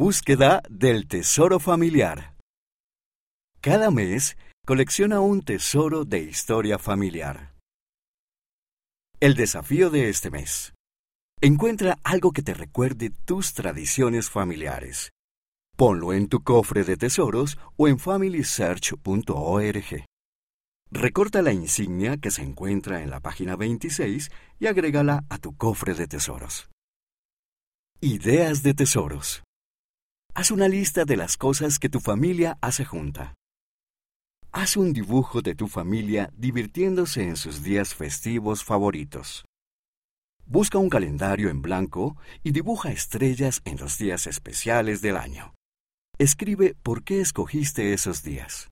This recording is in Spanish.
Búsqueda del tesoro familiar. Cada mes, colecciona un tesoro de historia familiar. El desafío de este mes. Encuentra algo que te recuerde tus tradiciones familiares. Ponlo en tu cofre de tesoros o en familysearch.org. Recorta la insignia que se encuentra en la página 26 y agrégala a tu cofre de tesoros. Ideas de tesoros. Haz una lista de las cosas que tu familia hace junta. Haz un dibujo de tu familia divirtiéndose en sus días festivos favoritos. Busca un calendario en blanco y dibuja estrellas en los días especiales del año. Escribe por qué escogiste esos días.